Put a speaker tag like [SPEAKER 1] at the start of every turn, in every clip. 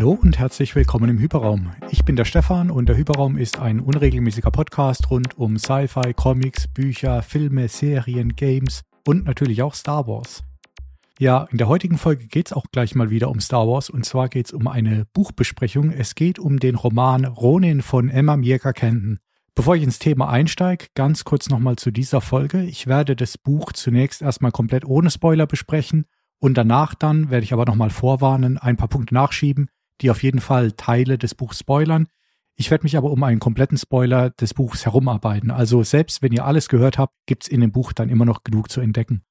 [SPEAKER 1] Hallo und herzlich willkommen im Hyperraum. Ich bin der Stefan und der Hyperraum ist ein unregelmäßiger Podcast rund um Sci-Fi, Comics, Bücher, Filme, Serien, Games und natürlich auch Star Wars. Ja, in der heutigen Folge geht es auch gleich mal wieder um Star Wars und zwar geht es um eine Buchbesprechung. Es geht um den Roman Ronin von Emma Mierka Kenton. Bevor ich ins Thema einsteige, ganz kurz nochmal zu dieser Folge. Ich werde das Buch zunächst erstmal komplett ohne Spoiler besprechen und danach dann werde ich aber nochmal vorwarnen, ein paar Punkte nachschieben, die auf jeden Fall Teile des Buchs spoilern. Ich werde mich aber um einen kompletten Spoiler des Buchs herumarbeiten. Also selbst wenn ihr alles gehört habt, gibt's in dem Buch dann immer noch genug zu entdecken.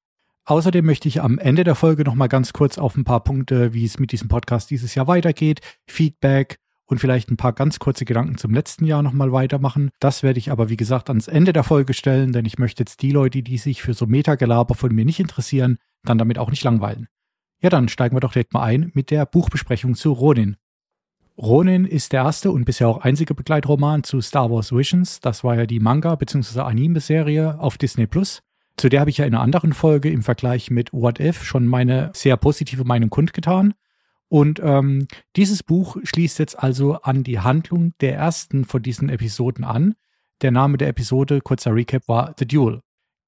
[SPEAKER 1] Außerdem möchte ich am Ende der Folge nochmal ganz kurz auf ein paar Punkte, wie es mit diesem Podcast dieses Jahr weitergeht, Feedback und vielleicht ein paar ganz kurze Gedanken zum letzten Jahr nochmal weitermachen. Das werde ich aber, wie gesagt, ans Ende der Folge stellen, denn ich möchte jetzt die Leute, die sich für so Metagelaber von mir nicht interessieren, dann damit auch nicht langweilen. Ja, dann steigen wir doch direkt mal ein mit der Buchbesprechung zu Ronin. Ronin ist der erste und bisher auch einzige Begleitroman zu Star Wars Visions. Das war ja die Manga- bzw. Anime-Serie auf Disney Plus. Zu der habe ich ja in einer anderen Folge im Vergleich mit What If schon meine sehr positive Meinung kundgetan. Und ähm, dieses Buch schließt jetzt also an die Handlung der ersten von diesen Episoden an. Der Name der Episode, kurzer Recap, war The Duel.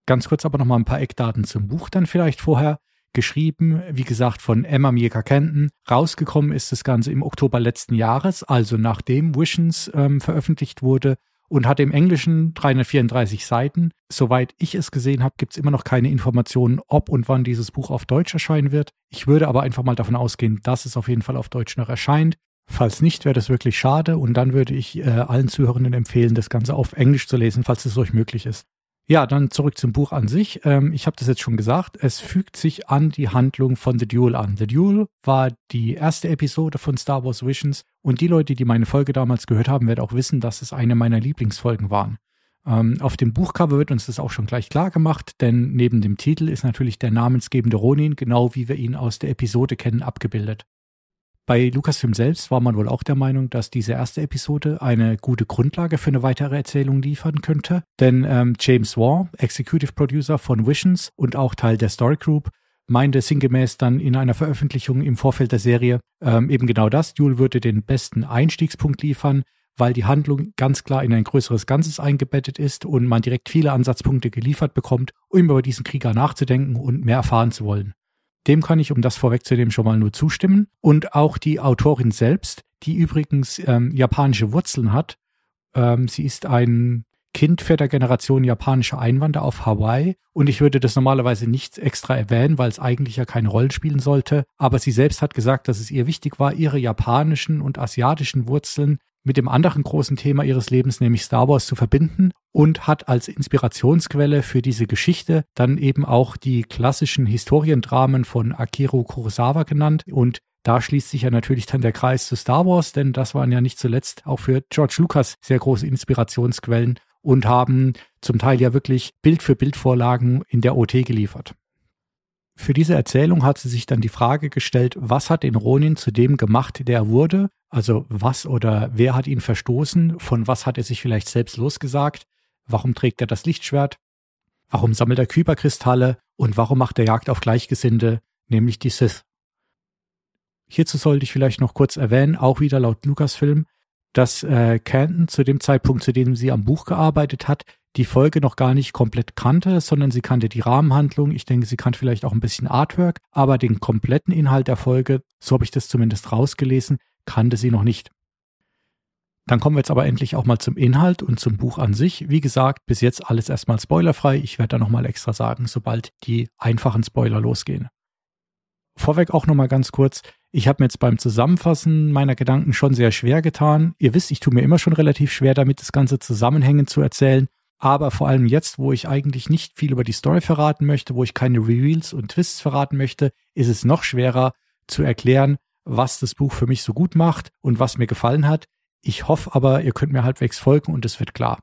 [SPEAKER 1] Ganz kurz aber nochmal ein paar Eckdaten zum Buch dann vielleicht vorher. Geschrieben, wie gesagt, von Emma Mieka Kenton. Rausgekommen ist das Ganze im Oktober letzten Jahres, also nachdem Visions ähm, veröffentlicht wurde und hat im Englischen 334 Seiten. Soweit ich es gesehen habe, gibt es immer noch keine Informationen, ob und wann dieses Buch auf Deutsch erscheinen wird. Ich würde aber einfach mal davon ausgehen, dass es auf jeden Fall auf Deutsch noch erscheint. Falls nicht, wäre das wirklich schade und dann würde ich äh, allen Zuhörenden empfehlen, das Ganze auf Englisch zu lesen, falls es euch möglich ist. Ja, dann zurück zum Buch an sich. Ähm, ich habe das jetzt schon gesagt. Es fügt sich an die Handlung von The Duel an. The Duel war die erste Episode von Star Wars Visions und die Leute, die meine Folge damals gehört haben, werden auch wissen, dass es eine meiner Lieblingsfolgen waren. Ähm, auf dem Buchcover wird uns das auch schon gleich klar gemacht, denn neben dem Titel ist natürlich der namensgebende Ronin, genau wie wir ihn aus der Episode kennen, abgebildet. Bei Lucasfilm selbst war man wohl auch der Meinung, dass diese erste Episode eine gute Grundlage für eine weitere Erzählung liefern könnte, denn ähm, James Wan, Executive Producer von Visions und auch Teil der Story Group, meinte sinngemäß dann in einer Veröffentlichung im Vorfeld der Serie ähm, eben genau das. Duel würde den besten Einstiegspunkt liefern, weil die Handlung ganz klar in ein größeres Ganzes eingebettet ist und man direkt viele Ansatzpunkte geliefert bekommt, um über diesen Krieger nachzudenken und mehr erfahren zu wollen. Dem kann ich, um das vorwegzunehmen, schon mal nur zustimmen. Und auch die Autorin selbst, die übrigens ähm, japanische Wurzeln hat. Ähm, sie ist ein Kind vierter Generation japanischer Einwanderer auf Hawaii. Und ich würde das normalerweise nicht extra erwähnen, weil es eigentlich ja keine Rolle spielen sollte. Aber sie selbst hat gesagt, dass es ihr wichtig war, ihre japanischen und asiatischen Wurzeln mit dem anderen großen Thema ihres Lebens, nämlich Star Wars, zu verbinden und hat als Inspirationsquelle für diese Geschichte dann eben auch die klassischen Historiendramen von Akiro Kurosawa genannt und da schließt sich ja natürlich dann der Kreis zu Star Wars, denn das waren ja nicht zuletzt auch für George Lucas sehr große Inspirationsquellen und haben zum Teil ja wirklich Bild für Bild Vorlagen in der OT geliefert. Für diese Erzählung hat sie sich dann die Frage gestellt, was hat den Ronin zu dem gemacht, der er wurde? Also was oder wer hat ihn verstoßen? Von was hat er sich vielleicht selbst losgesagt? Warum trägt er das Lichtschwert? Warum sammelt er Kyberkristalle? Und warum macht er Jagd auf Gleichgesinnte, nämlich die Sith? Hierzu sollte ich vielleicht noch kurz erwähnen, auch wieder laut Lucasfilm, dass äh, Canton zu dem Zeitpunkt, zu dem sie am Buch gearbeitet hat, die Folge noch gar nicht komplett kannte, sondern sie kannte die Rahmenhandlung. Ich denke, sie kannte vielleicht auch ein bisschen Artwork, aber den kompletten Inhalt der Folge, so habe ich das zumindest rausgelesen, kannte sie noch nicht. Dann kommen wir jetzt aber endlich auch mal zum Inhalt und zum Buch an sich. Wie gesagt, bis jetzt alles erstmal spoilerfrei. Ich werde da nochmal extra sagen, sobald die einfachen Spoiler losgehen. Vorweg auch nochmal ganz kurz. Ich habe mir jetzt beim Zusammenfassen meiner Gedanken schon sehr schwer getan. Ihr wisst, ich tue mir immer schon relativ schwer damit, das Ganze zusammenhängend zu erzählen. Aber vor allem jetzt, wo ich eigentlich nicht viel über die Story verraten möchte, wo ich keine Reveals und Twists verraten möchte, ist es noch schwerer zu erklären, was das Buch für mich so gut macht und was mir gefallen hat. Ich hoffe aber, ihr könnt mir halbwegs folgen und es wird klar.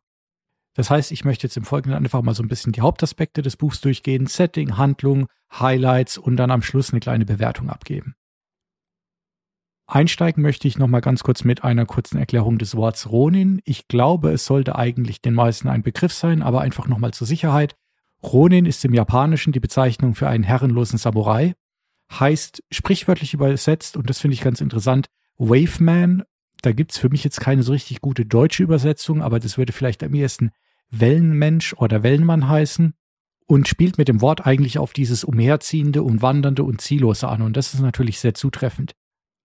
[SPEAKER 1] Das heißt, ich möchte jetzt im Folgenden einfach mal so ein bisschen die Hauptaspekte des Buchs durchgehen, Setting, Handlung, Highlights und dann am Schluss eine kleine Bewertung abgeben. Einsteigen möchte ich nochmal ganz kurz mit einer kurzen Erklärung des Wortes Ronin. Ich glaube, es sollte eigentlich den meisten ein Begriff sein, aber einfach nochmal zur Sicherheit. Ronin ist im Japanischen die Bezeichnung für einen herrenlosen Samurai, heißt sprichwörtlich übersetzt, und das finde ich ganz interessant, Waveman. Da gibt's für mich jetzt keine so richtig gute deutsche Übersetzung, aber das würde vielleicht am ehesten Wellenmensch oder Wellenmann heißen und spielt mit dem Wort eigentlich auf dieses Umherziehende und Wandernde und Ziellose an. Und das ist natürlich sehr zutreffend.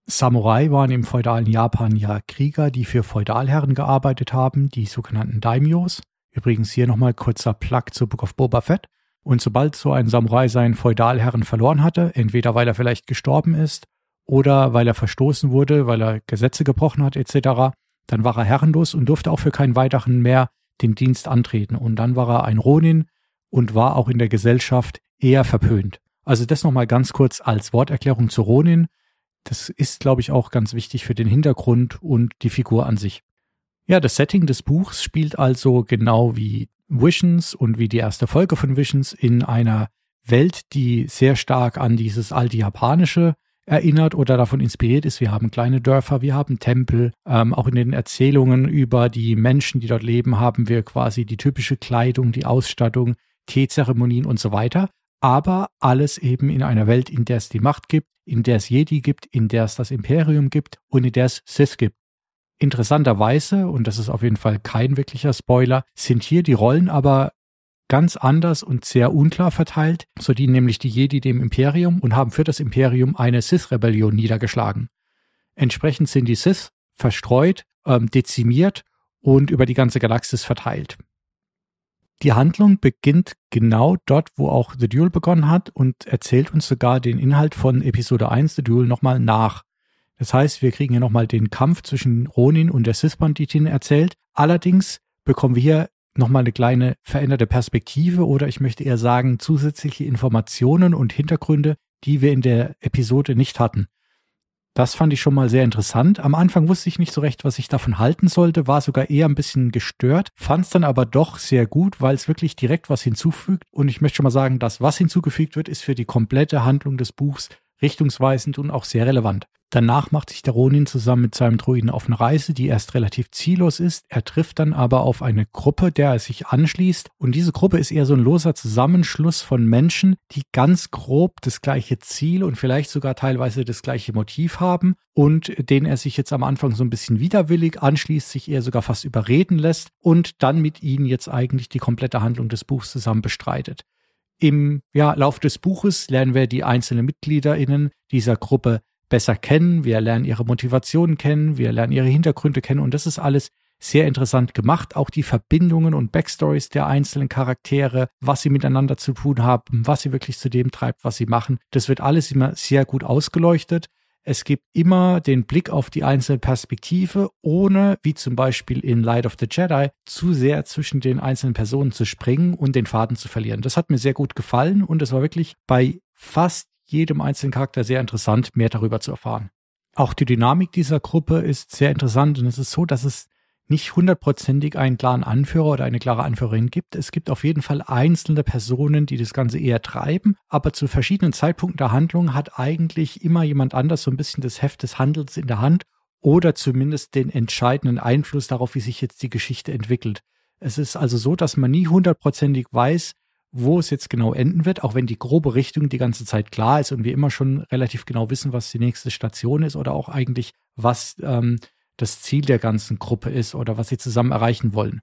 [SPEAKER 1] Samurai waren im feudalen Japan ja Krieger, die für Feudalherren gearbeitet haben, die sogenannten Daimyos. Übrigens hier nochmal kurzer Plug zu Book of Boba Fett. Und sobald so ein Samurai seinen Feudalherren verloren hatte, entweder weil er vielleicht gestorben ist oder weil er verstoßen wurde, weil er Gesetze gebrochen hat etc., dann war er herrenlos und durfte auch für keinen weiteren mehr den Dienst antreten. Und dann war er ein Ronin und war auch in der Gesellschaft eher verpönt. Also das nochmal ganz kurz als Worterklärung zu Ronin. Das ist, glaube ich, auch ganz wichtig für den Hintergrund und die Figur an sich. Ja, das Setting des Buchs spielt also genau wie Visions und wie die erste Folge von Visions in einer Welt, die sehr stark an dieses alte Japanische erinnert oder davon inspiriert ist. Wir haben kleine Dörfer, wir haben Tempel. Ähm, auch in den Erzählungen über die Menschen, die dort leben, haben wir quasi die typische Kleidung, die Ausstattung, Teezeremonien und so weiter. Aber alles eben in einer Welt, in der es die Macht gibt, in der es Jedi gibt, in der es das Imperium gibt und in der es Sith gibt. Interessanterweise, und das ist auf jeden Fall kein wirklicher Spoiler, sind hier die Rollen aber ganz anders und sehr unklar verteilt. So dienen nämlich die Jedi dem Imperium und haben für das Imperium eine Sith-Rebellion niedergeschlagen. Entsprechend sind die Sith verstreut, ähm, dezimiert und über die ganze Galaxis verteilt. Die Handlung beginnt genau dort, wo auch The Duel begonnen hat und erzählt uns sogar den Inhalt von Episode 1 The Duel nochmal nach. Das heißt, wir kriegen hier nochmal den Kampf zwischen Ronin und der Sith-Banditin erzählt. Allerdings bekommen wir hier nochmal eine kleine veränderte Perspektive oder ich möchte eher sagen zusätzliche Informationen und Hintergründe, die wir in der Episode nicht hatten. Das fand ich schon mal sehr interessant. Am Anfang wusste ich nicht so recht, was ich davon halten sollte, war sogar eher ein bisschen gestört, fand es dann aber doch sehr gut, weil es wirklich direkt was hinzufügt. Und ich möchte schon mal sagen, das, was hinzugefügt wird, ist für die komplette Handlung des Buchs richtungsweisend und auch sehr relevant. Danach macht sich der Ronin zusammen mit seinem Druiden auf eine Reise, die erst relativ ziellos ist. Er trifft dann aber auf eine Gruppe, der er sich anschließt. Und diese Gruppe ist eher so ein loser Zusammenschluss von Menschen, die ganz grob das gleiche Ziel und vielleicht sogar teilweise das gleiche Motiv haben und denen er sich jetzt am Anfang so ein bisschen widerwillig anschließt, sich eher sogar fast überreden lässt und dann mit ihnen jetzt eigentlich die komplette Handlung des Buchs zusammen bestreitet. Im ja, Lauf des Buches lernen wir die einzelnen MitgliederInnen dieser Gruppe besser kennen, wir lernen ihre Motivationen kennen, wir lernen ihre Hintergründe kennen und das ist alles sehr interessant gemacht. Auch die Verbindungen und Backstories der einzelnen Charaktere, was sie miteinander zu tun haben, was sie wirklich zu dem treibt, was sie machen. Das wird alles immer sehr gut ausgeleuchtet. Es gibt immer den Blick auf die einzelne Perspektive, ohne, wie zum Beispiel in Light of the Jedi, zu sehr zwischen den einzelnen Personen zu springen und den Faden zu verlieren. Das hat mir sehr gut gefallen und es war wirklich bei fast jedem einzelnen Charakter sehr interessant, mehr darüber zu erfahren. Auch die Dynamik dieser Gruppe ist sehr interessant und es ist so, dass es nicht hundertprozentig einen klaren Anführer oder eine klare Anführerin gibt. Es gibt auf jeden Fall einzelne Personen, die das Ganze eher treiben, aber zu verschiedenen Zeitpunkten der Handlung hat eigentlich immer jemand anders so ein bisschen das Heft des Handels in der Hand oder zumindest den entscheidenden Einfluss darauf, wie sich jetzt die Geschichte entwickelt. Es ist also so, dass man nie hundertprozentig weiß, wo es jetzt genau enden wird, auch wenn die grobe Richtung die ganze Zeit klar ist und wir immer schon relativ genau wissen, was die nächste Station ist oder auch eigentlich, was ähm, das Ziel der ganzen Gruppe ist oder was sie zusammen erreichen wollen.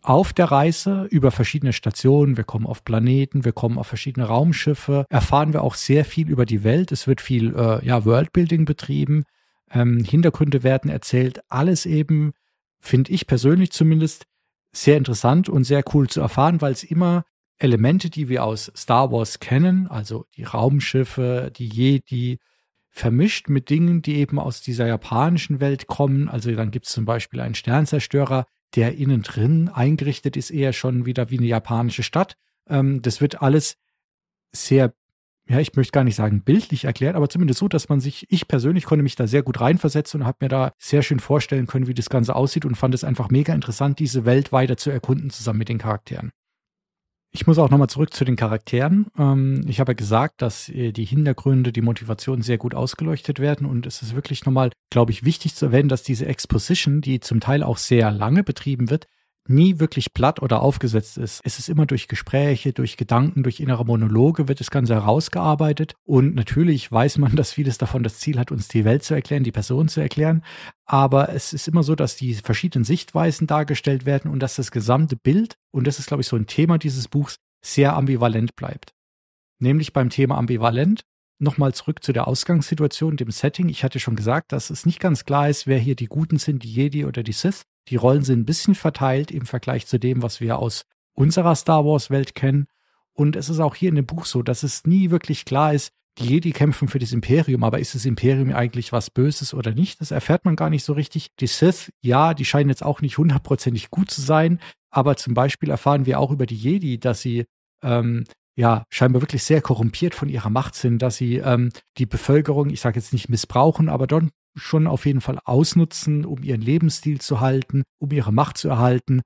[SPEAKER 1] Auf der Reise über verschiedene Stationen, wir kommen auf Planeten, wir kommen auf verschiedene Raumschiffe, erfahren wir auch sehr viel über die Welt. Es wird viel äh, ja, Worldbuilding betrieben, ähm, Hintergründe werden erzählt, alles eben, finde ich persönlich zumindest, sehr interessant und sehr cool zu erfahren, weil es immer Elemente, die wir aus Star Wars kennen, also die Raumschiffe, die Jedi, vermischt mit Dingen, die eben aus dieser japanischen Welt kommen. Also dann gibt es zum Beispiel einen Sternzerstörer, der innen drin eingerichtet ist, eher schon wieder wie eine japanische Stadt. Ähm, das wird alles sehr, ja, ich möchte gar nicht sagen bildlich erklärt, aber zumindest so, dass man sich, ich persönlich konnte mich da sehr gut reinversetzen und habe mir da sehr schön vorstellen können, wie das Ganze aussieht und fand es einfach mega interessant, diese Welt weiter zu erkunden zusammen mit den Charakteren. Ich muss auch nochmal zurück zu den Charakteren. Ähm, ich habe gesagt, dass äh, die Hintergründe, die Motivationen sehr gut ausgeleuchtet werden und es ist wirklich nochmal, glaube ich, wichtig zu erwähnen, dass diese Exposition, die zum Teil auch sehr lange betrieben wird, nie wirklich platt oder aufgesetzt ist. Es ist immer durch Gespräche, durch Gedanken, durch innere Monologe wird das Ganze herausgearbeitet. Und natürlich weiß man, dass vieles davon das Ziel hat, uns die Welt zu erklären, die Person zu erklären. Aber es ist immer so, dass die verschiedenen Sichtweisen dargestellt werden und dass das gesamte Bild, und das ist, glaube ich, so ein Thema dieses Buchs, sehr ambivalent bleibt. Nämlich beim Thema ambivalent Nochmal zurück zu der Ausgangssituation, dem Setting. Ich hatte schon gesagt, dass es nicht ganz klar ist, wer hier die Guten sind, die Jedi oder die Sith. Die Rollen sind ein bisschen verteilt im Vergleich zu dem, was wir aus unserer Star Wars Welt kennen. Und es ist auch hier in dem Buch so, dass es nie wirklich klar ist, die Jedi kämpfen für das Imperium, aber ist das Imperium eigentlich was Böses oder nicht? Das erfährt man gar nicht so richtig. Die Sith, ja, die scheinen jetzt auch nicht hundertprozentig gut zu sein, aber zum Beispiel erfahren wir auch über die Jedi, dass sie ähm, ja scheinbar wirklich sehr korrumpiert von ihrer Macht sind, dass sie ähm, die Bevölkerung, ich sage jetzt nicht missbrauchen, aber dann schon auf jeden Fall ausnutzen, um ihren Lebensstil zu halten, um ihre Macht zu erhalten.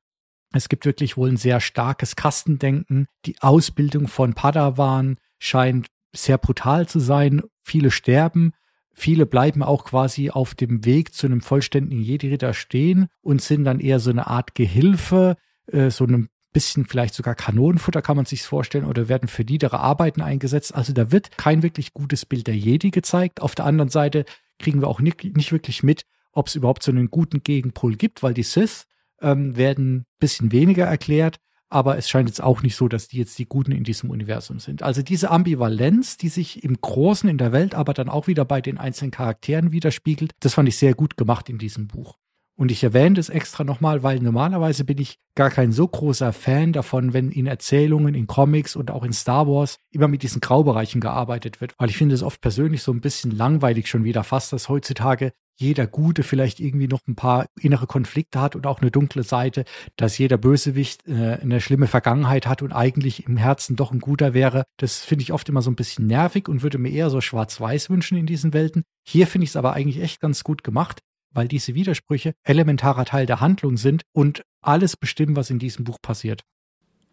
[SPEAKER 1] Es gibt wirklich wohl ein sehr starkes Kastendenken. Die Ausbildung von Padawan scheint sehr brutal zu sein. Viele sterben. Viele bleiben auch quasi auf dem Weg zu einem vollständigen Jedi-Ritter stehen und sind dann eher so eine Art Gehilfe, äh, so einem bisschen vielleicht sogar Kanonenfutter kann man sich vorstellen oder werden für niedere Arbeiten eingesetzt. Also da wird kein wirklich gutes Bild der Jedi gezeigt. Auf der anderen Seite kriegen wir auch nicht, nicht wirklich mit, ob es überhaupt so einen guten Gegenpol gibt, weil die Sith ähm, werden ein bisschen weniger erklärt, aber es scheint jetzt auch nicht so, dass die jetzt die Guten in diesem Universum sind. Also diese Ambivalenz, die sich im Großen in der Welt, aber dann auch wieder bei den einzelnen Charakteren widerspiegelt, das fand ich sehr gut gemacht in diesem Buch. Und ich erwähne das extra nochmal, weil normalerweise bin ich gar kein so großer Fan davon, wenn in Erzählungen, in Comics und auch in Star Wars immer mit diesen Graubereichen gearbeitet wird. Weil ich finde es oft persönlich so ein bisschen langweilig schon wieder fast, dass heutzutage jeder Gute vielleicht irgendwie noch ein paar innere Konflikte hat und auch eine dunkle Seite, dass jeder Bösewicht äh, eine schlimme Vergangenheit hat und eigentlich im Herzen doch ein guter wäre. Das finde ich oft immer so ein bisschen nervig und würde mir eher so schwarz-weiß wünschen in diesen Welten. Hier finde ich es aber eigentlich echt ganz gut gemacht weil diese Widersprüche elementarer Teil der Handlung sind und alles bestimmen, was in diesem Buch passiert.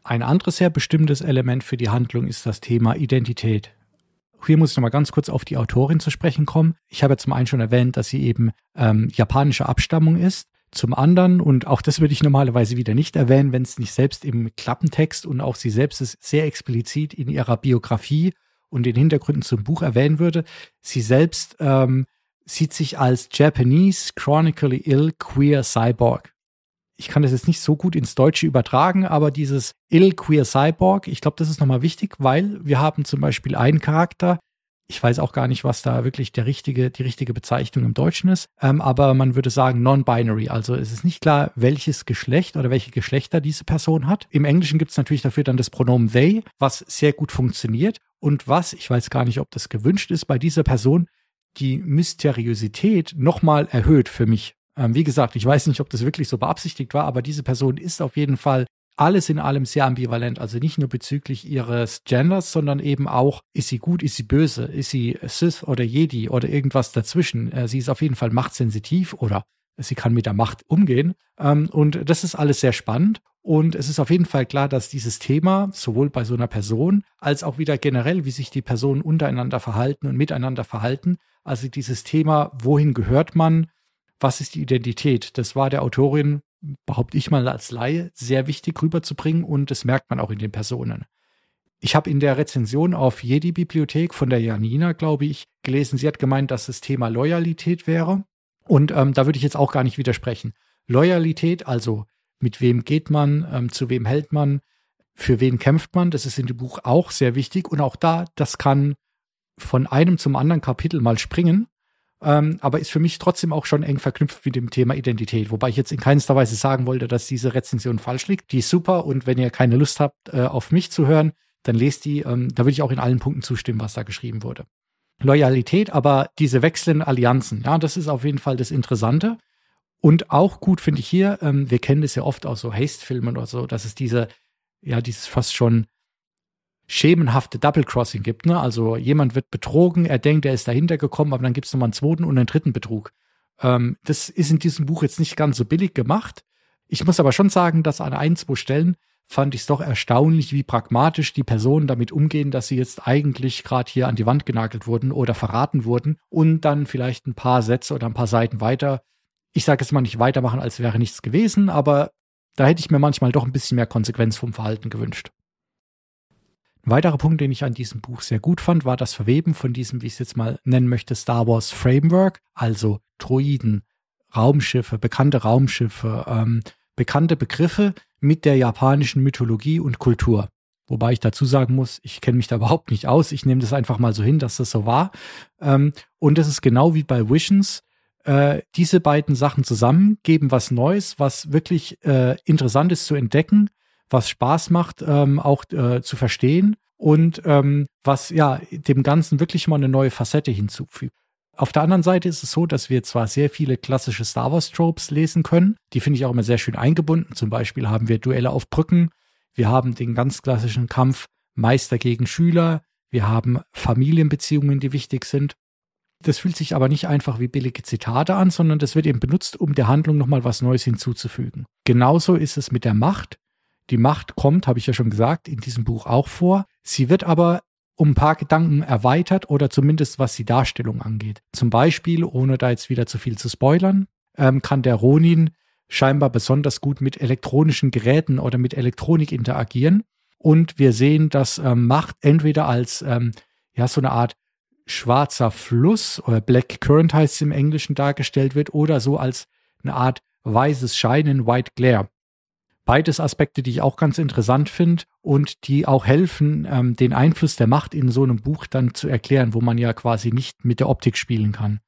[SPEAKER 1] Ein anderes sehr bestimmtes Element für die Handlung ist das Thema Identität. Hier muss ich nochmal ganz kurz auf die Autorin zu sprechen kommen. Ich habe ja zum einen schon erwähnt, dass sie eben ähm, japanischer Abstammung ist. Zum anderen, und auch das würde ich normalerweise wieder nicht erwähnen, wenn es nicht selbst im Klappentext und auch sie selbst es sehr explizit in ihrer Biografie und den Hintergründen zum Buch erwähnen würde, sie selbst ähm, sieht sich als Japanese Chronically Ill Queer Cyborg. Ich kann das jetzt nicht so gut ins Deutsche übertragen, aber dieses Ill Queer Cyborg, ich glaube, das ist nochmal wichtig, weil wir haben zum Beispiel einen Charakter, ich weiß auch gar nicht, was da wirklich der richtige, die richtige Bezeichnung im Deutschen ist, ähm, aber man würde sagen non-binary. Also es ist nicht klar, welches Geschlecht oder welche Geschlechter diese Person hat. Im Englischen gibt es natürlich dafür dann das Pronomen they, was sehr gut funktioniert und was, ich weiß gar nicht, ob das gewünscht ist, bei dieser Person die Mysteriosität nochmal erhöht für mich. Ähm, wie gesagt, ich weiß nicht, ob das wirklich so beabsichtigt war, aber diese Person ist auf jeden Fall alles in allem sehr ambivalent. Also nicht nur bezüglich ihres Genders, sondern eben auch, ist sie gut, ist sie böse, ist sie Sith oder Jedi oder irgendwas dazwischen. Äh, sie ist auf jeden Fall machtsensitiv oder sie kann mit der Macht umgehen. Ähm, und das ist alles sehr spannend. Und es ist auf jeden Fall klar, dass dieses Thema sowohl bei so einer Person als auch wieder generell, wie sich die Personen untereinander verhalten und miteinander verhalten, also dieses Thema, wohin gehört man, was ist die Identität, das war der Autorin, behaupte ich mal als Laie, sehr wichtig rüberzubringen und das merkt man auch in den Personen. Ich habe in der Rezension auf Jedi-Bibliothek von der Janina, glaube ich, gelesen, sie hat gemeint, dass das Thema Loyalität wäre. Und ähm, da würde ich jetzt auch gar nicht widersprechen. Loyalität, also mit wem geht man, ähm, zu wem hält man, für wen kämpft man, das ist in dem Buch auch sehr wichtig. Und auch da, das kann von einem zum anderen Kapitel mal springen, ähm, aber ist für mich trotzdem auch schon eng verknüpft mit dem Thema Identität. Wobei ich jetzt in keinster Weise sagen wollte, dass diese Rezension falsch liegt. Die ist super und wenn ihr keine Lust habt, äh, auf mich zu hören, dann lest die. Ähm, da würde ich auch in allen Punkten zustimmen, was da geschrieben wurde. Loyalität, aber diese wechselnden Allianzen, ja, das ist auf jeden Fall das Interessante. Und auch gut finde ich hier, ähm, wir kennen das ja oft aus so Haste-Filmen oder so, dass es diese, ja, dieses fast schon schemenhafte Double Crossing gibt. Ne? Also jemand wird betrogen, er denkt, er ist dahinter gekommen, aber dann gibt es nochmal einen zweiten und einen dritten Betrug. Ähm, das ist in diesem Buch jetzt nicht ganz so billig gemacht. Ich muss aber schon sagen, dass an ein, zwei Stellen fand ich es doch erstaunlich, wie pragmatisch die Personen damit umgehen, dass sie jetzt eigentlich gerade hier an die Wand genagelt wurden oder verraten wurden und dann vielleicht ein paar Sätze oder ein paar Seiten weiter, ich sage jetzt mal nicht weitermachen, als wäre nichts gewesen, aber Da hätte ich mir manchmal doch ein bisschen mehr Konsequenz vom Verhalten gewünscht. Ein weiterer Punkt, den ich an diesem Buch sehr gut fand, war das Verweben von diesem, wie ich es jetzt mal nennen möchte, Star Wars Framework, also Droiden, Raumschiffe, bekannte Raumschiffe, ähm, bekannte Begriffe mit der japanischen Mythologie und Kultur. Wobei ich dazu sagen muss, ich kenne mich da überhaupt nicht aus. Ich nehme das einfach mal so hin, dass das so war. Ähm, und es ist genau wie bei Visions. Äh, diese beiden Sachen zusammen geben was Neues, was wirklich äh, interessant ist zu entdecken was Spaß macht, ähm, auch äh, zu verstehen und ähm, was ja dem Ganzen wirklich mal eine neue Facette hinzufügt. Auf der anderen Seite ist es so, dass wir zwar sehr viele klassische Star Wars Tropes lesen können, die finde ich auch immer sehr schön eingebunden. Zum Beispiel haben wir Duelle auf Brücken, wir haben den ganz klassischen Kampf Meister gegen Schüler, wir haben Familienbeziehungen, die wichtig sind. Das fühlt sich aber nicht einfach wie billige Zitate an, sondern das wird eben benutzt, um der Handlung nochmal was Neues hinzuzufügen. Genauso ist es mit der Macht. Die Macht kommt, habe ich ja schon gesagt, in diesem Buch auch vor. Sie wird aber um ein paar Gedanken erweitert oder zumindest was die Darstellung angeht. Zum Beispiel, ohne da jetzt wieder zu viel zu spoilern, ähm, kann der Ronin scheinbar besonders gut mit elektronischen Geräten oder mit Elektronik interagieren. Und wir sehen, dass ähm, Macht entweder als ähm, ja so eine Art schwarzer Fluss oder Black Current heißt es im Englischen dargestellt wird oder so als eine Art weißes Scheinen, White Glare. Beides Aspekte, die ich auch ganz interessant finde und die auch helfen, ähm, den Einfluss der Macht in so einem Buch dann zu erklären, wo man ja quasi nicht mit der Optik spielen kann.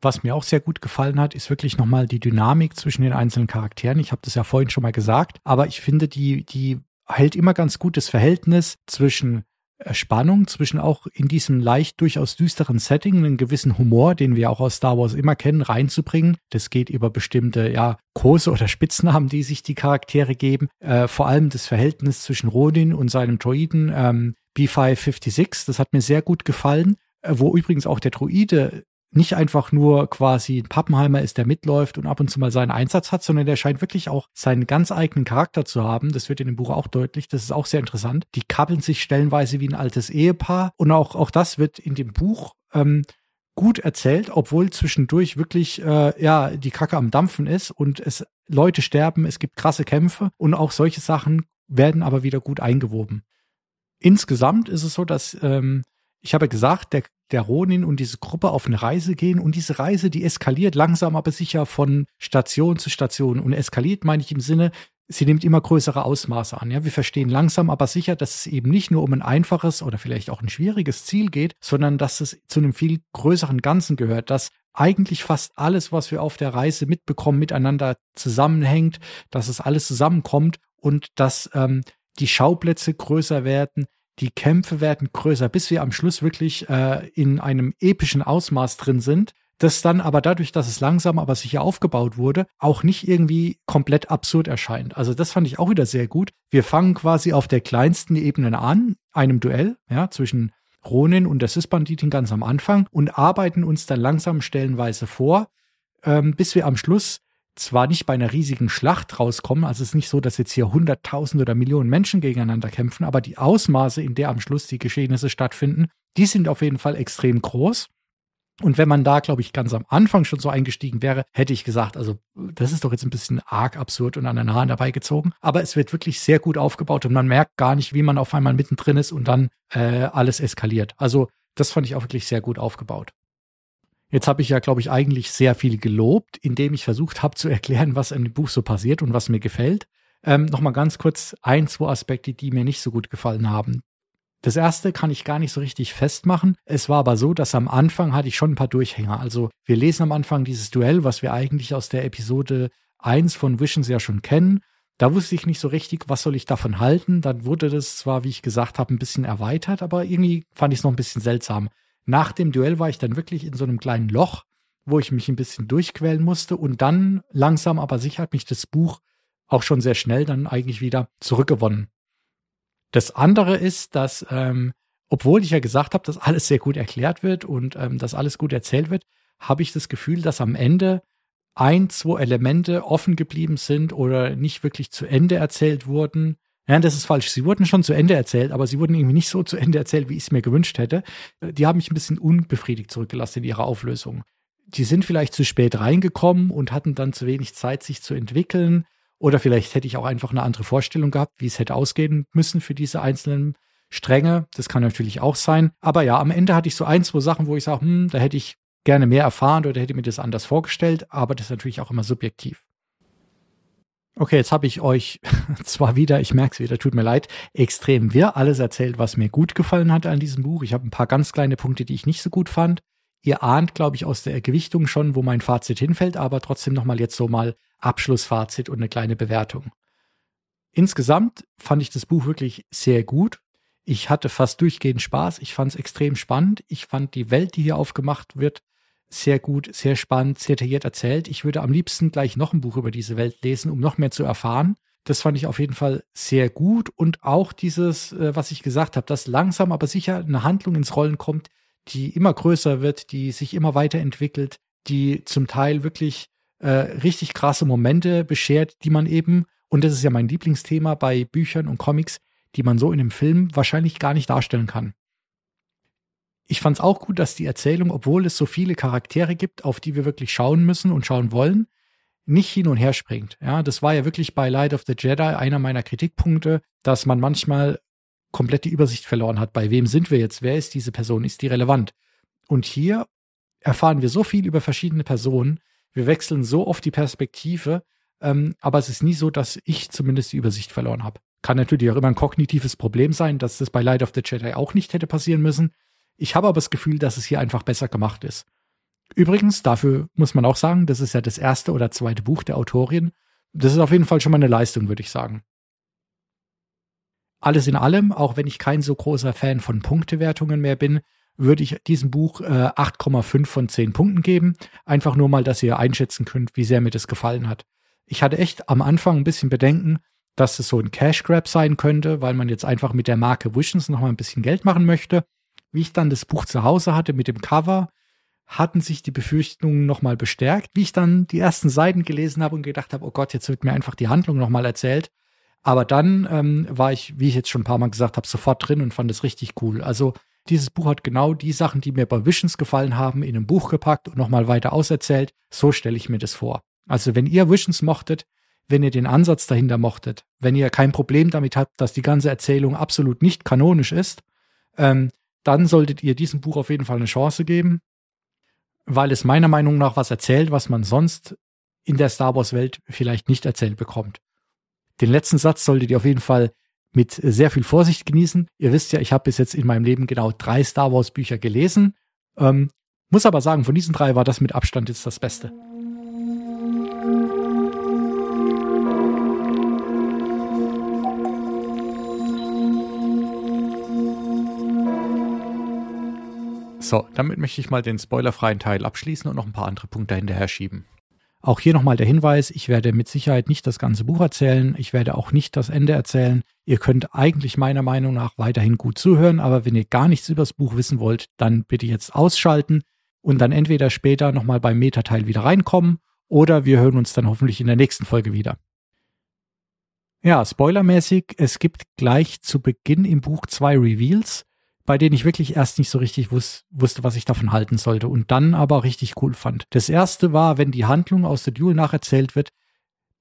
[SPEAKER 1] Was mir auch sehr gut gefallen hat, ist wirklich nochmal die Dynamik zwischen den einzelnen Charakteren. Ich habe das ja vorhin schon mal gesagt, aber ich finde, die, die hält immer ganz gutes Verhältnis zwischen Spannung zwischen auch in diesem leicht durchaus düsteren Setting einen gewissen Humor, den wir auch aus Star Wars immer kennen, reinzubringen. Das geht über bestimmte, ja, Kurse oder Spitznamen, die sich die Charaktere geben. Äh, vor allem das Verhältnis zwischen Rodin und seinem Droiden ähm, B556, das hat mir sehr gut gefallen äh, wo übrigens auch der Droide nicht einfach nur quasi ein Pappenheimer ist, der mitläuft und ab und zu mal seinen Einsatz hat, sondern der scheint wirklich auch seinen ganz eigenen Charakter zu haben. Das wird in dem Buch auch deutlich. Das ist auch sehr interessant. Die kappeln sich stellenweise wie ein altes Ehepaar und auch, auch das wird in dem Buch ähm, gut erzählt, obwohl zwischendurch wirklich äh, ja die Kacke am Dampfen ist und es Leute sterben, es gibt krasse Kämpfe und auch solche Sachen werden aber wieder gut eingewoben. Insgesamt ist es so, dass ähm, ich habe gesagt, der, der Ronin und diese Gruppe auf eine Reise gehen und diese Reise, die eskaliert langsam, aber sicher von Station zu Station. Und eskaliert meine ich im Sinne, sie nimmt immer größere Ausmaße an. Ja, wir verstehen langsam, aber sicher, dass es eben nicht nur um ein einfaches oder vielleicht auch ein schwieriges Ziel geht, sondern dass es zu einem viel größeren Ganzen gehört, dass eigentlich fast alles, was wir auf der Reise mitbekommen, miteinander zusammenhängt, dass es alles zusammenkommt und dass ähm, die Schauplätze größer werden, die Kämpfe werden größer, bis wir am Schluss wirklich äh, in einem epischen Ausmaß drin sind, das dann aber dadurch, dass es langsam aber sicher aufgebaut wurde, auch nicht irgendwie komplett absurd erscheint. Also das fand ich auch wieder sehr gut. Wir fangen quasi auf der kleinsten Ebene an, einem Duell, ja, zwischen Ronin und der Sis-Banditin ganz am Anfang und arbeiten uns dann langsam stellenweise vor, ähm, bis wir am Schluss zwar nicht bei einer riesigen Schlacht rauskommen, also es ist nicht so, dass jetzt hier hunderttausend oder Millionen Menschen gegeneinander kämpfen, aber die Ausmaße, in der am Schluss die Geschehnisse stattfinden, die sind auf jeden Fall extrem groß. Und wenn man da, glaube ich, ganz am Anfang schon so eingestiegen wäre, hätte ich gesagt, also das ist doch jetzt ein bisschen arg absurd und an den Haaren dabei gezogen. Aber es wird wirklich sehr gut aufgebaut und man merkt gar nicht, wie man auf einmal mittendrin ist und dann äh, alles eskaliert. Also das fand ich auch wirklich sehr gut aufgebaut. Jetzt habe ich ja, glaube ich, eigentlich sehr viel gelobt, indem ich versucht habe zu erklären, was dem Buch so passiert und was mir gefällt. Ähm, Nochmal ganz kurz ein, zwei Aspekte, die mir nicht so gut gefallen haben. Das erste kann ich gar nicht so richtig festmachen. Es war aber so, dass am Anfang hatte ich schon ein paar Durchhänger. Also wir lesen am Anfang dieses Duell, was wir eigentlich aus der Episode 1 von Visions ja schon kennen. Da wusste ich nicht so richtig, was soll ich davon halten. Dann wurde das zwar, wie ich gesagt habe, ein bisschen erweitert, aber irgendwie fand ich es noch ein bisschen seltsam. Nach dem Duell war ich dann wirklich in so einem kleinen Loch, wo ich mich ein bisschen durchquälen musste und dann langsam aber sicher hat mich das Buch auch schon sehr schnell dann eigentlich wieder zurückgewonnen. Das andere ist, dass, ähm, obwohl ich ja gesagt habe, dass alles sehr gut erklärt wird und ähm, dass alles gut erzählt wird, habe ich das Gefühl, dass am Ende ein, zwei Elemente offen geblieben sind oder nicht wirklich zu Ende erzählt wurden, ja, das ist falsch. Sie wurden schon zu Ende erzählt, aber sie wurden irgendwie nicht so zu Ende erzählt, wie ich es mir gewünscht hätte. Die haben mich ein bisschen unbefriedigt zurückgelassen in ihrer Auflösung. Die sind vielleicht zu spät reingekommen und hatten dann zu wenig Zeit, sich zu entwickeln. Oder vielleicht hätte ich auch einfach eine andere Vorstellung gehabt, wie es hätte ausgehen müssen für diese einzelnen Stränge. Das kann natürlich auch sein. Aber ja, am Ende hatte ich so ein, zwei Sachen, wo ich sage, hm, da hätte ich gerne mehr erfahren oder hätte mir das anders vorgestellt. Aber das ist natürlich auch immer subjektiv. Okay, jetzt habe ich euch zwar wieder, ich merke es wieder, tut mir leid, extrem wirr alles erzählt, was mir gut gefallen hat an diesem Buch. Ich habe ein paar ganz kleine Punkte, die ich nicht so gut fand. Ihr ahnt, glaube ich, aus der Gewichtung schon, wo mein Fazit hinfällt, aber trotzdem nochmal jetzt so mal Abschlussfazit und eine kleine Bewertung. Insgesamt fand ich das Buch wirklich sehr gut. Ich hatte fast durchgehend Spaß. Ich fand es extrem spannend. Ich fand die Welt, die hier aufgemacht wird, sehr gut, sehr spannend, sehr detailliert erzählt. Ich würde am liebsten gleich noch ein Buch über diese Welt lesen, um noch mehr zu erfahren. Das fand ich auf jeden Fall sehr gut und auch dieses, äh, was ich gesagt habe, dass langsam aber sicher eine Handlung ins Rollen kommt, die immer größer wird, die sich immer weiterentwickelt, die zum Teil wirklich äh, richtig krasse Momente beschert, die man eben, und das ist ja mein Lieblingsthema bei Büchern und Comics, die man so in einem Film wahrscheinlich gar nicht darstellen kann. Ich fand es auch gut, dass die Erzählung, obwohl es so viele Charaktere gibt, auf die wir wirklich schauen müssen und schauen wollen, nicht hin und her springt. Ja, das war ja wirklich bei Light of the Jedi einer meiner Kritikpunkte, dass man manchmal komplett die Übersicht verloren hat. Bei wem sind wir jetzt? Wer ist diese Person? Ist die relevant? Und hier erfahren wir so viel über verschiedene Personen. Wir wechseln so oft die Perspektive, ähm, aber es ist nie so, dass ich zumindest die Übersicht verloren habe. Kann natürlich auch immer ein kognitives Problem sein, dass das bei Light of the Jedi auch nicht hätte passieren müssen. Ich habe aber das Gefühl, dass es hier einfach besser gemacht ist. Übrigens, dafür muss man auch sagen, das ist ja das erste oder zweite Buch der Autorin. Das ist auf jeden Fall schon mal eine Leistung, würde ich sagen. Alles in allem, auch wenn ich kein so großer Fan von Punktewertungen mehr bin, würde ich diesem Buch äh, 8,5 von 10 Punkten geben. Einfach nur mal, dass ihr einschätzen könnt, wie sehr mir das gefallen hat. Ich hatte echt am Anfang ein bisschen Bedenken, dass es so ein Cash Grab sein könnte, weil man jetzt einfach mit der Marke Visions noch mal ein bisschen Geld machen möchte. Wie ich dann das Buch zu Hause hatte mit dem Cover, hatten sich die Befürchtungen noch mal bestärkt. Wie ich dann die ersten Seiten gelesen habe und gedacht habe, oh Gott, jetzt wird mir einfach die Handlung noch mal erzählt, aber dann ähm, war ich, wie ich jetzt schon ein paar Mal gesagt habe, sofort drin und fand es richtig cool. Also dieses Buch hat genau die Sachen, die mir bei Visions gefallen haben, in ein Buch gepackt und nochmal weiter auserzählt. So stelle ich mir das vor. Also wenn ihr Visions mochtet, wenn ihr den Ansatz dahinter mochtet, wenn ihr kein Problem damit habt, dass die ganze Erzählung absolut nicht kanonisch ist, ähm, dann solltet ihr diesem Buch auf jeden Fall eine Chance geben, weil es meiner Meinung nach was erzählt, was man sonst in der Star Wars Welt vielleicht nicht erzählt bekommt. Den letzten Satz solltet ihr auf jeden Fall mit sehr viel Vorsicht genießen. Ihr wisst ja, ich habe bis jetzt in meinem Leben genau drei Star Wars Bücher gelesen. Ähm, muss aber sagen, von diesen drei war das mit Abstand jetzt das Beste. So, damit möchte ich mal den spoilerfreien Teil abschließen und noch ein paar andere Punkte hinterher schieben. Auch hier nochmal der Hinweis, ich werde mit Sicherheit nicht das ganze Buch erzählen, ich werde auch nicht das Ende erzählen. Ihr könnt eigentlich meiner Meinung nach weiterhin gut zuhören, aber wenn ihr gar nichts über das Buch wissen wollt, dann bitte jetzt ausschalten und dann entweder später nochmal beim Metateil wieder reinkommen oder wir hören uns dann hoffentlich in der nächsten Folge wieder. Ja, spoilermäßig, es gibt gleich zu Beginn im Buch zwei Reveals bei denen ich wirklich erst nicht so richtig wus wusste, was ich davon halten sollte und dann aber richtig cool fand. Das erste war, wenn die Handlung aus der Duel nacherzählt wird,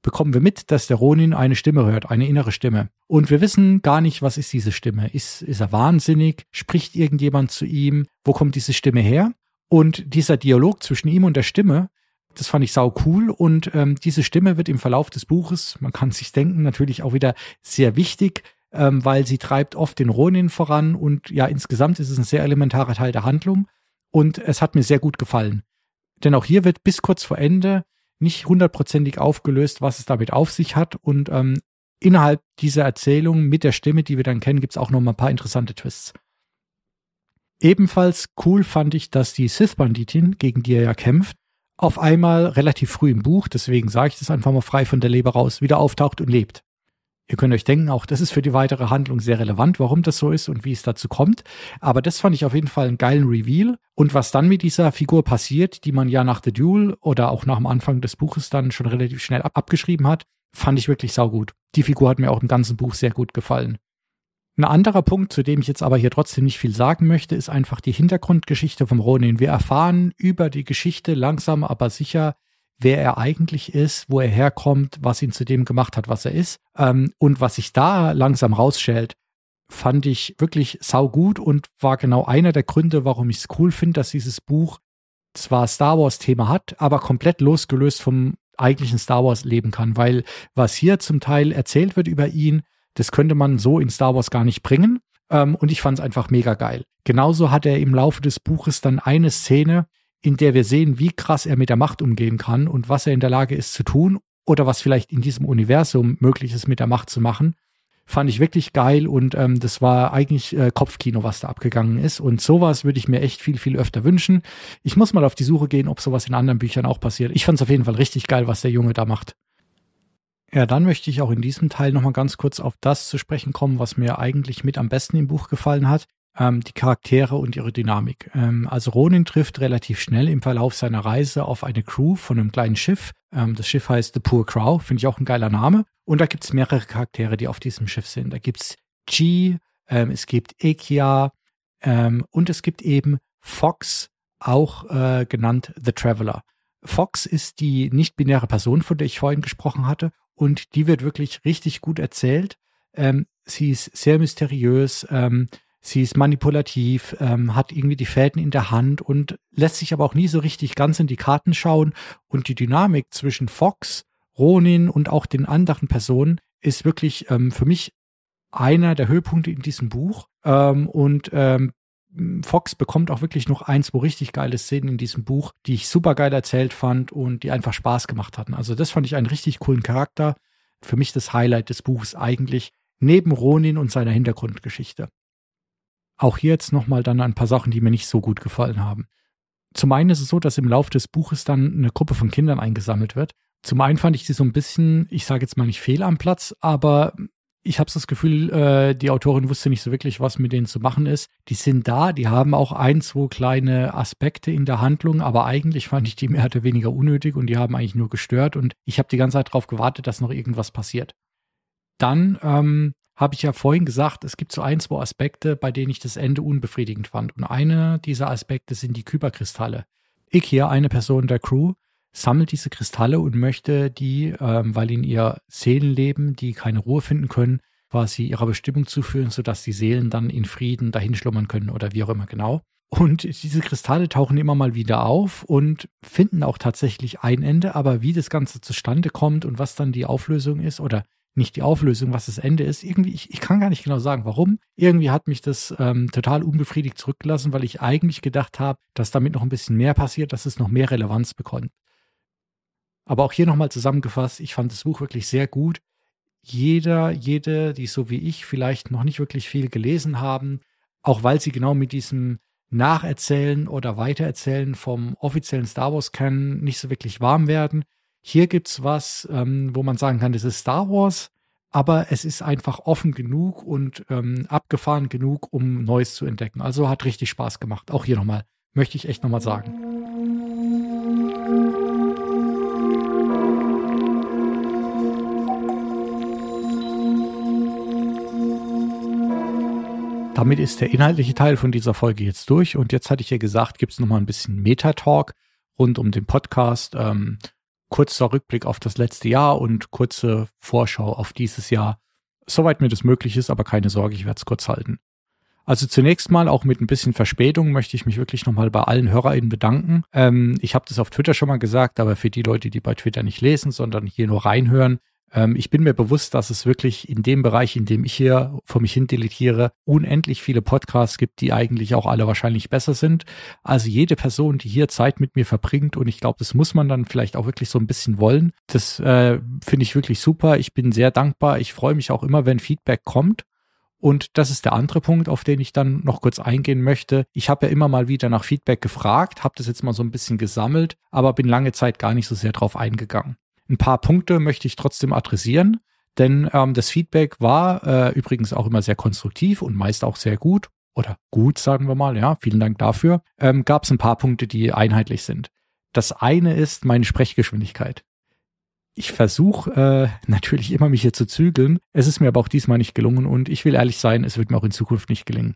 [SPEAKER 1] bekommen wir mit, dass der Ronin eine Stimme hört, eine innere Stimme. Und wir wissen gar nicht, was ist diese Stimme. Ist, ist er wahnsinnig? Spricht irgendjemand zu ihm? Wo kommt diese Stimme her? Und dieser Dialog zwischen ihm und der Stimme, das fand ich sau cool. Und ähm, diese Stimme wird im Verlauf des Buches, man kann sich denken, natürlich auch wieder sehr wichtig ähm, weil sie treibt oft den Ronin voran und ja, insgesamt ist es ein sehr elementarer Teil der Handlung und es hat mir sehr gut gefallen. Denn auch hier wird bis kurz vor Ende nicht hundertprozentig aufgelöst, was es damit auf sich hat und ähm, innerhalb dieser Erzählung mit der Stimme, die wir dann kennen, gibt es auch noch mal ein paar interessante Twists. Ebenfalls cool fand ich, dass die Sith-Banditin, gegen die er ja kämpft, auf einmal relativ früh im Buch, deswegen sage ich das einfach mal frei von der Leber raus, wieder auftaucht und lebt. Ihr könnt euch denken, auch das ist für die weitere Handlung sehr relevant, warum das so ist und wie es dazu kommt. Aber das fand ich auf jeden Fall einen geilen Reveal. Und was dann mit dieser Figur passiert, die man ja nach The Duel oder auch nach dem Anfang des Buches dann schon relativ schnell ab abgeschrieben hat, fand ich wirklich saugut. Die Figur hat mir auch im ganzen Buch sehr gut gefallen. Ein anderer Punkt, zu dem ich jetzt aber hier trotzdem nicht viel sagen möchte, ist einfach die Hintergrundgeschichte vom Ronin. Wir erfahren über die Geschichte langsam aber sicher, wer er eigentlich ist, wo er herkommt, was ihn zu dem gemacht hat, was er ist. Ähm, und was sich da langsam rausstellt, fand ich wirklich saugut und war genau einer der Gründe, warum ich es cool finde, dass dieses Buch zwar Star Wars Thema hat, aber komplett losgelöst vom eigentlichen Star Wars leben kann, weil was hier zum Teil erzählt wird über ihn, das könnte man so in Star Wars gar nicht bringen. Ähm, und ich fand es einfach mega geil. Genauso hat er im Laufe des Buches dann eine Szene, in der wir sehen, wie krass er mit der Macht umgehen kann und was er in der Lage ist zu tun oder was vielleicht in diesem Universum möglich ist, mit der Macht zu machen fand ich wirklich geil und ähm, das war eigentlich äh, Kopfkino, was da abgegangen ist. Und sowas würde ich mir echt viel, viel öfter wünschen. Ich muss mal auf die Suche gehen, ob sowas in anderen Büchern auch passiert. Ich fand es auf jeden Fall richtig geil, was der Junge da macht. Ja, dann möchte ich auch in diesem Teil nochmal ganz kurz auf das zu sprechen kommen, was mir eigentlich mit am besten im Buch gefallen hat. Ähm, die Charaktere und ihre Dynamik. Ähm, also Ronin trifft relativ schnell im Verlauf seiner Reise auf eine Crew von einem kleinen Schiff. Ähm, das Schiff heißt The Poor Crow, finde ich auch ein geiler Name. Und da gibt es mehrere Charaktere, die auf diesem Schiff sind. Da gibt's G, ähm, es gibt Ekia ähm, und es gibt eben Fox, auch äh, genannt The Traveler. Fox ist die nicht-binäre Person, von der ich vorhin gesprochen hatte, und die wird wirklich richtig gut erzählt. Ähm, sie ist sehr mysteriös, ähm, sie ist manipulativ, ähm, hat irgendwie die Fäden in der Hand und lässt sich aber auch nie so richtig ganz in die Karten schauen. Und die Dynamik zwischen Fox Ronin und auch den anderen Personen ist wirklich ähm, für mich einer der Höhepunkte in diesem Buch. Ähm, und ähm, Fox bekommt auch wirklich noch ein, zwei richtig geile Szenen in diesem Buch, die ich super geil erzählt fand und die einfach Spaß gemacht hatten. Also das fand ich einen richtig coolen Charakter. Für mich das Highlight des Buches eigentlich, neben Ronin und seiner Hintergrundgeschichte. Auch hier jetzt nochmal dann ein paar Sachen, die mir nicht so gut gefallen haben. Zum einen ist es so, dass im Laufe des Buches dann eine Gruppe von Kindern eingesammelt wird zum einen fand ich sie so ein bisschen, ich sage jetzt mal nicht fehl am Platz, aber ich habe das Gefühl, äh, die Autorin wusste nicht so wirklich, was mit denen zu machen ist. Die sind da, die haben auch ein, zwei kleine Aspekte in der Handlung, aber eigentlich fand ich die mehr oder weniger unnötig und die haben eigentlich nur gestört und ich habe die ganze Zeit darauf gewartet, dass noch irgendwas passiert. Dann ähm, habe ich ja vorhin gesagt, es gibt so ein, zwei Aspekte, bei denen ich das Ende unbefriedigend fand. Und einer dieser Aspekte sind die Kyberkristalle. Ich hier, eine Person der Crew, sammelt diese Kristalle und möchte die, ähm, weil in ihr Seelenleben, die keine Ruhe finden können, quasi ihrer Bestimmung zuführen, sodass die Seelen dann in Frieden dahinschlummern können oder wie auch immer genau. Und diese Kristalle tauchen immer mal wieder auf und finden auch tatsächlich ein Ende, aber wie das Ganze zustande kommt und was dann die Auflösung ist oder nicht die Auflösung, was das Ende ist, irgendwie, ich, ich kann gar nicht genau sagen, warum. Irgendwie hat mich das ähm, total unbefriedigt zurückgelassen, weil ich eigentlich gedacht habe, dass damit noch ein bisschen mehr passiert, dass es noch mehr Relevanz bekommt. Aber auch hier nochmal zusammengefasst, ich fand das Buch wirklich sehr gut. Jeder, jede, die so wie ich vielleicht noch nicht wirklich viel gelesen haben, auch weil sie genau mit diesem Nacherzählen oder Weitererzählen vom offiziellen Star Wars kennen, nicht so wirklich warm werden. Hier gibt's was, ähm, wo man sagen kann, das ist Star Wars, aber es ist einfach offen genug und ähm, abgefahren genug, um Neues zu entdecken. Also hat richtig Spaß gemacht. Auch hier nochmal, möchte ich echt nochmal sagen. Damit ist der inhaltliche Teil von dieser Folge jetzt durch und jetzt hatte ich ja gesagt, gibt es nochmal ein bisschen Meta-Talk rund um den Podcast, ähm, kurzer Rückblick auf das letzte Jahr und kurze Vorschau auf dieses Jahr, soweit mir das möglich ist, aber keine Sorge, ich werde es kurz halten. Also zunächst mal, auch mit ein bisschen Verspätung, möchte ich mich wirklich nochmal bei allen HörerInnen bedanken. Ähm, ich habe das auf Twitter schon mal gesagt, aber für die Leute, die bei Twitter nicht lesen, sondern hier nur reinhören, ich bin mir bewusst, dass es wirklich in dem Bereich, in dem ich hier vor mich hin deletiere, unendlich viele Podcasts gibt, die eigentlich auch alle wahrscheinlich besser sind. Also jede Person, die hier Zeit mit mir verbringt, und ich glaube, das muss man dann vielleicht auch wirklich so ein bisschen wollen, das äh, finde ich wirklich super. Ich bin sehr dankbar. Ich freue mich auch immer, wenn Feedback kommt. Und das ist der andere Punkt, auf den ich dann noch kurz eingehen möchte. Ich habe ja immer mal wieder nach Feedback gefragt, habe das jetzt mal so ein bisschen gesammelt, aber bin lange Zeit gar nicht so sehr drauf eingegangen. Ein paar Punkte möchte ich trotzdem adressieren, denn ähm, das Feedback war äh, übrigens auch immer sehr konstruktiv und meist auch sehr gut oder gut, sagen wir mal, ja, vielen Dank dafür. Ähm, Gab es ein paar Punkte, die einheitlich sind. Das eine ist meine Sprechgeschwindigkeit. Ich versuche äh, natürlich immer mich hier zu zügeln. Es ist mir aber auch diesmal nicht gelungen und ich will ehrlich sein, es wird mir auch in Zukunft nicht gelingen.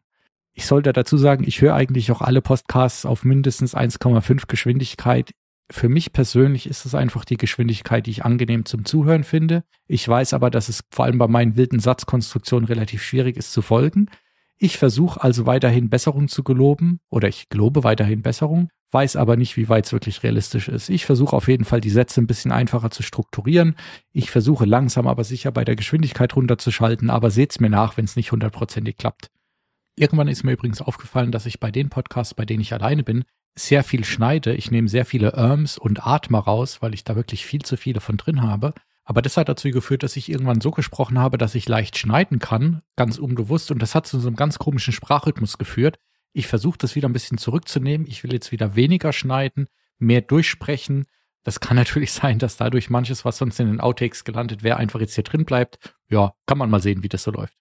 [SPEAKER 1] Ich sollte dazu sagen, ich höre eigentlich auch alle Podcasts auf mindestens 1,5 Geschwindigkeit Für mich persönlich ist es einfach die Geschwindigkeit, die ich angenehm zum Zuhören finde. Ich weiß aber, dass es vor allem bei meinen wilden Satzkonstruktionen relativ schwierig ist zu folgen. Ich versuche also weiterhin Besserung zu geloben oder ich gelobe weiterhin Besserung, weiß aber nicht, wie weit es wirklich realistisch ist. Ich versuche auf jeden Fall die Sätze ein bisschen einfacher zu strukturieren. Ich versuche langsam aber sicher bei der Geschwindigkeit runterzuschalten, aber seht's mir nach, wenn es nicht hundertprozentig klappt. Irgendwann ist mir übrigens aufgefallen, dass ich bei den Podcasts, bei denen ich alleine bin, sehr viel schneide. Ich nehme sehr viele Erms und Atmer raus, weil ich da wirklich viel zu viele von drin habe. Aber das hat dazu geführt, dass ich irgendwann so gesprochen habe, dass ich leicht schneiden kann, ganz unbewusst. Und das hat zu so einem ganz komischen Sprachrhythmus geführt. Ich versuche das wieder ein bisschen zurückzunehmen. Ich will jetzt wieder weniger schneiden, mehr durchsprechen. Das kann natürlich sein, dass dadurch manches, was sonst in den Outtakes gelandet wäre, einfach jetzt hier drin bleibt. Ja, kann man mal sehen, wie das so läuft.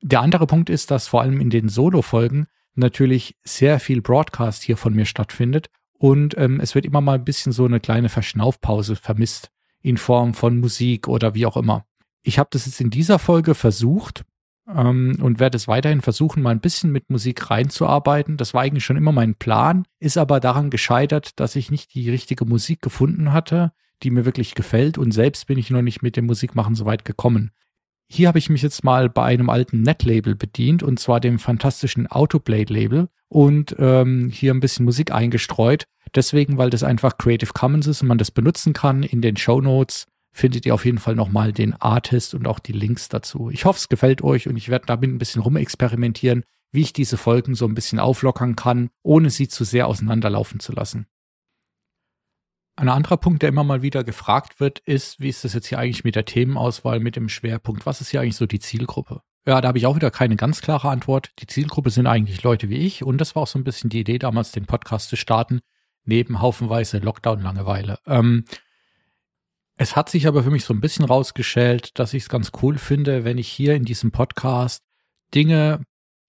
[SPEAKER 1] Der andere Punkt ist, dass vor allem in den Solo-Folgen natürlich sehr viel Broadcast hier von mir stattfindet und ähm, es wird immer mal ein bisschen so eine kleine Verschnaufpause vermisst in Form von Musik oder wie auch immer. Ich habe das jetzt in dieser Folge versucht ähm, und werde es weiterhin versuchen, mal ein bisschen mit Musik reinzuarbeiten. Das war eigentlich schon immer mein Plan, ist aber daran gescheitert, dass ich nicht die richtige Musik gefunden hatte, die mir wirklich gefällt und selbst bin ich noch nicht mit dem Musikmachen so weit gekommen. Hier habe ich mich jetzt mal bei einem alten Net-Label bedient und zwar dem fantastischen Autoblade-Label und ähm, hier ein bisschen Musik eingestreut. Deswegen, weil das einfach Creative Commons ist und man das benutzen kann. In den Show Notes findet ihr auf jeden Fall nochmal den Artist und auch die Links dazu. Ich hoffe, es gefällt euch und ich werde damit ein bisschen rumexperimentieren, wie ich diese Folgen so ein bisschen auflockern kann, ohne sie zu sehr auseinanderlaufen zu lassen. Ein anderer Punkt, der immer mal wieder gefragt wird, ist, wie ist das jetzt hier eigentlich mit der Themenauswahl, mit dem Schwerpunkt? Was ist hier eigentlich so die Zielgruppe? Ja, da habe ich auch wieder keine ganz klare Antwort. Die Zielgruppe sind eigentlich Leute wie ich und das war auch so ein bisschen die Idee damals, den Podcast zu starten, neben haufenweise Lockdown-Langeweile. Ähm, es hat sich aber für mich so ein bisschen rausgestellt, dass ich es ganz cool finde, wenn ich hier in diesem Podcast Dinge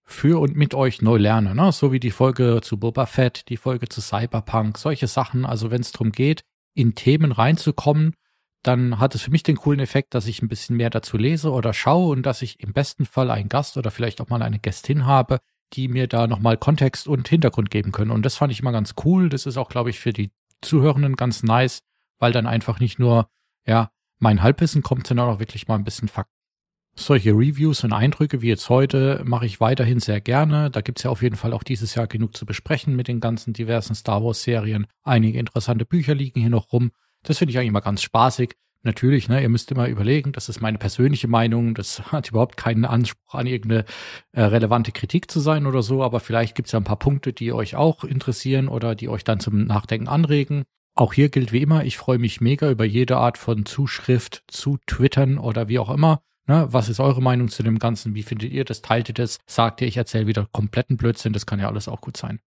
[SPEAKER 1] für und mit euch neu lerne, ne? so wie die Folge zu Boba Fett, die Folge zu Cyberpunk, solche Sachen. Also wenn es darum geht, in Themen reinzukommen, dann hat es für mich den coolen Effekt, dass ich ein bisschen mehr dazu lese oder schaue und dass ich im besten Fall einen Gast oder vielleicht auch mal eine Gästin habe, die mir da nochmal Kontext und Hintergrund geben können. Und das fand ich immer ganz cool. Das ist auch, glaube ich, für die Zuhörenden ganz nice, weil dann einfach nicht nur, ja, mein Halbwissen kommt, sondern auch wirklich mal ein bisschen Fakten. Solche Reviews und Eindrücke wie jetzt heute mache ich weiterhin sehr gerne. Da gibt's ja auf jeden Fall auch dieses Jahr genug zu besprechen mit den ganzen diversen Star Wars-Serien. Einige interessante Bücher liegen hier noch rum. Das finde ich eigentlich mal ganz spaßig. Natürlich, ne, ihr müsst immer überlegen, das ist meine persönliche Meinung, das hat überhaupt keinen Anspruch an irgendeine äh, relevante Kritik zu sein oder so, aber vielleicht gibt's ja ein paar Punkte, die euch auch interessieren oder die euch dann zum Nachdenken anregen. Auch hier gilt wie immer, ich freue mich mega über jede Art von Zuschrift zu Twittern oder wie auch immer. Ne, was ist eure Meinung zu dem Ganzen? Wie findet ihr das? Teilt ihr das? Sagt ihr, ich erzähle wieder kompletten Blödsinn? Das kann ja alles auch gut sein.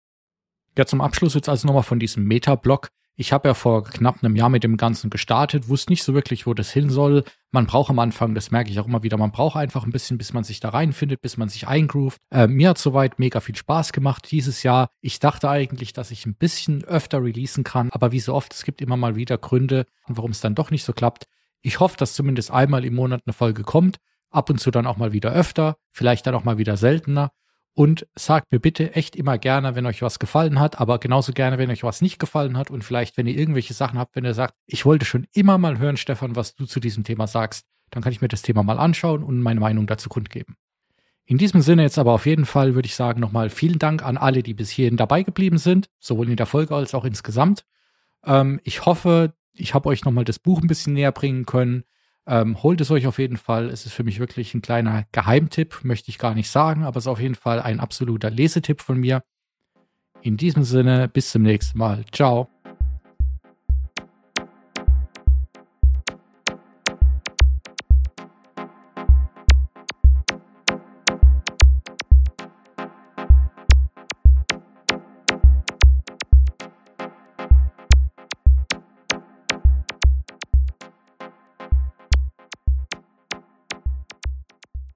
[SPEAKER 1] Ja, zum Abschluss jetzt also nochmal von diesem Meta-Blog. Ich habe ja vor knapp einem Jahr mit dem Ganzen gestartet, wusste nicht so wirklich, wo das hin soll. Man braucht am Anfang, das merke ich auch immer wieder, man braucht einfach ein bisschen, bis man sich da reinfindet, bis man sich eingroovt. Äh, mir hat soweit mega viel Spaß gemacht dieses Jahr. Ich dachte eigentlich, dass ich ein bisschen öfter releasen kann, aber wie so oft, es gibt immer mal wieder Gründe, warum es dann doch nicht so klappt. Ich hoffe, dass zumindest einmal im Monat eine Folge kommt, ab und zu dann auch mal wieder öfter, vielleicht dann auch mal wieder seltener. Und sagt mir bitte echt immer gerne, wenn euch was gefallen hat, aber genauso gerne, wenn euch was nicht gefallen hat und vielleicht, wenn ihr irgendwelche Sachen habt, wenn ihr sagt, ich wollte schon immer mal hören, Stefan, was du zu diesem Thema sagst, dann kann ich mir das Thema mal anschauen und meine Meinung dazu kundgeben. In diesem Sinne jetzt aber auf jeden Fall würde ich sagen nochmal vielen Dank an alle, die bis hierhin dabei geblieben sind, sowohl in der Folge als auch insgesamt. Ähm, ich hoffe, ich habe euch nochmal das Buch ein bisschen näher bringen können. Ähm, holt es euch auf jeden Fall. Es ist für mich wirklich ein kleiner Geheimtipp, möchte ich gar nicht sagen, aber es ist auf jeden Fall ein absoluter Lesetipp von mir. In diesem Sinne, bis zum nächsten Mal. Ciao.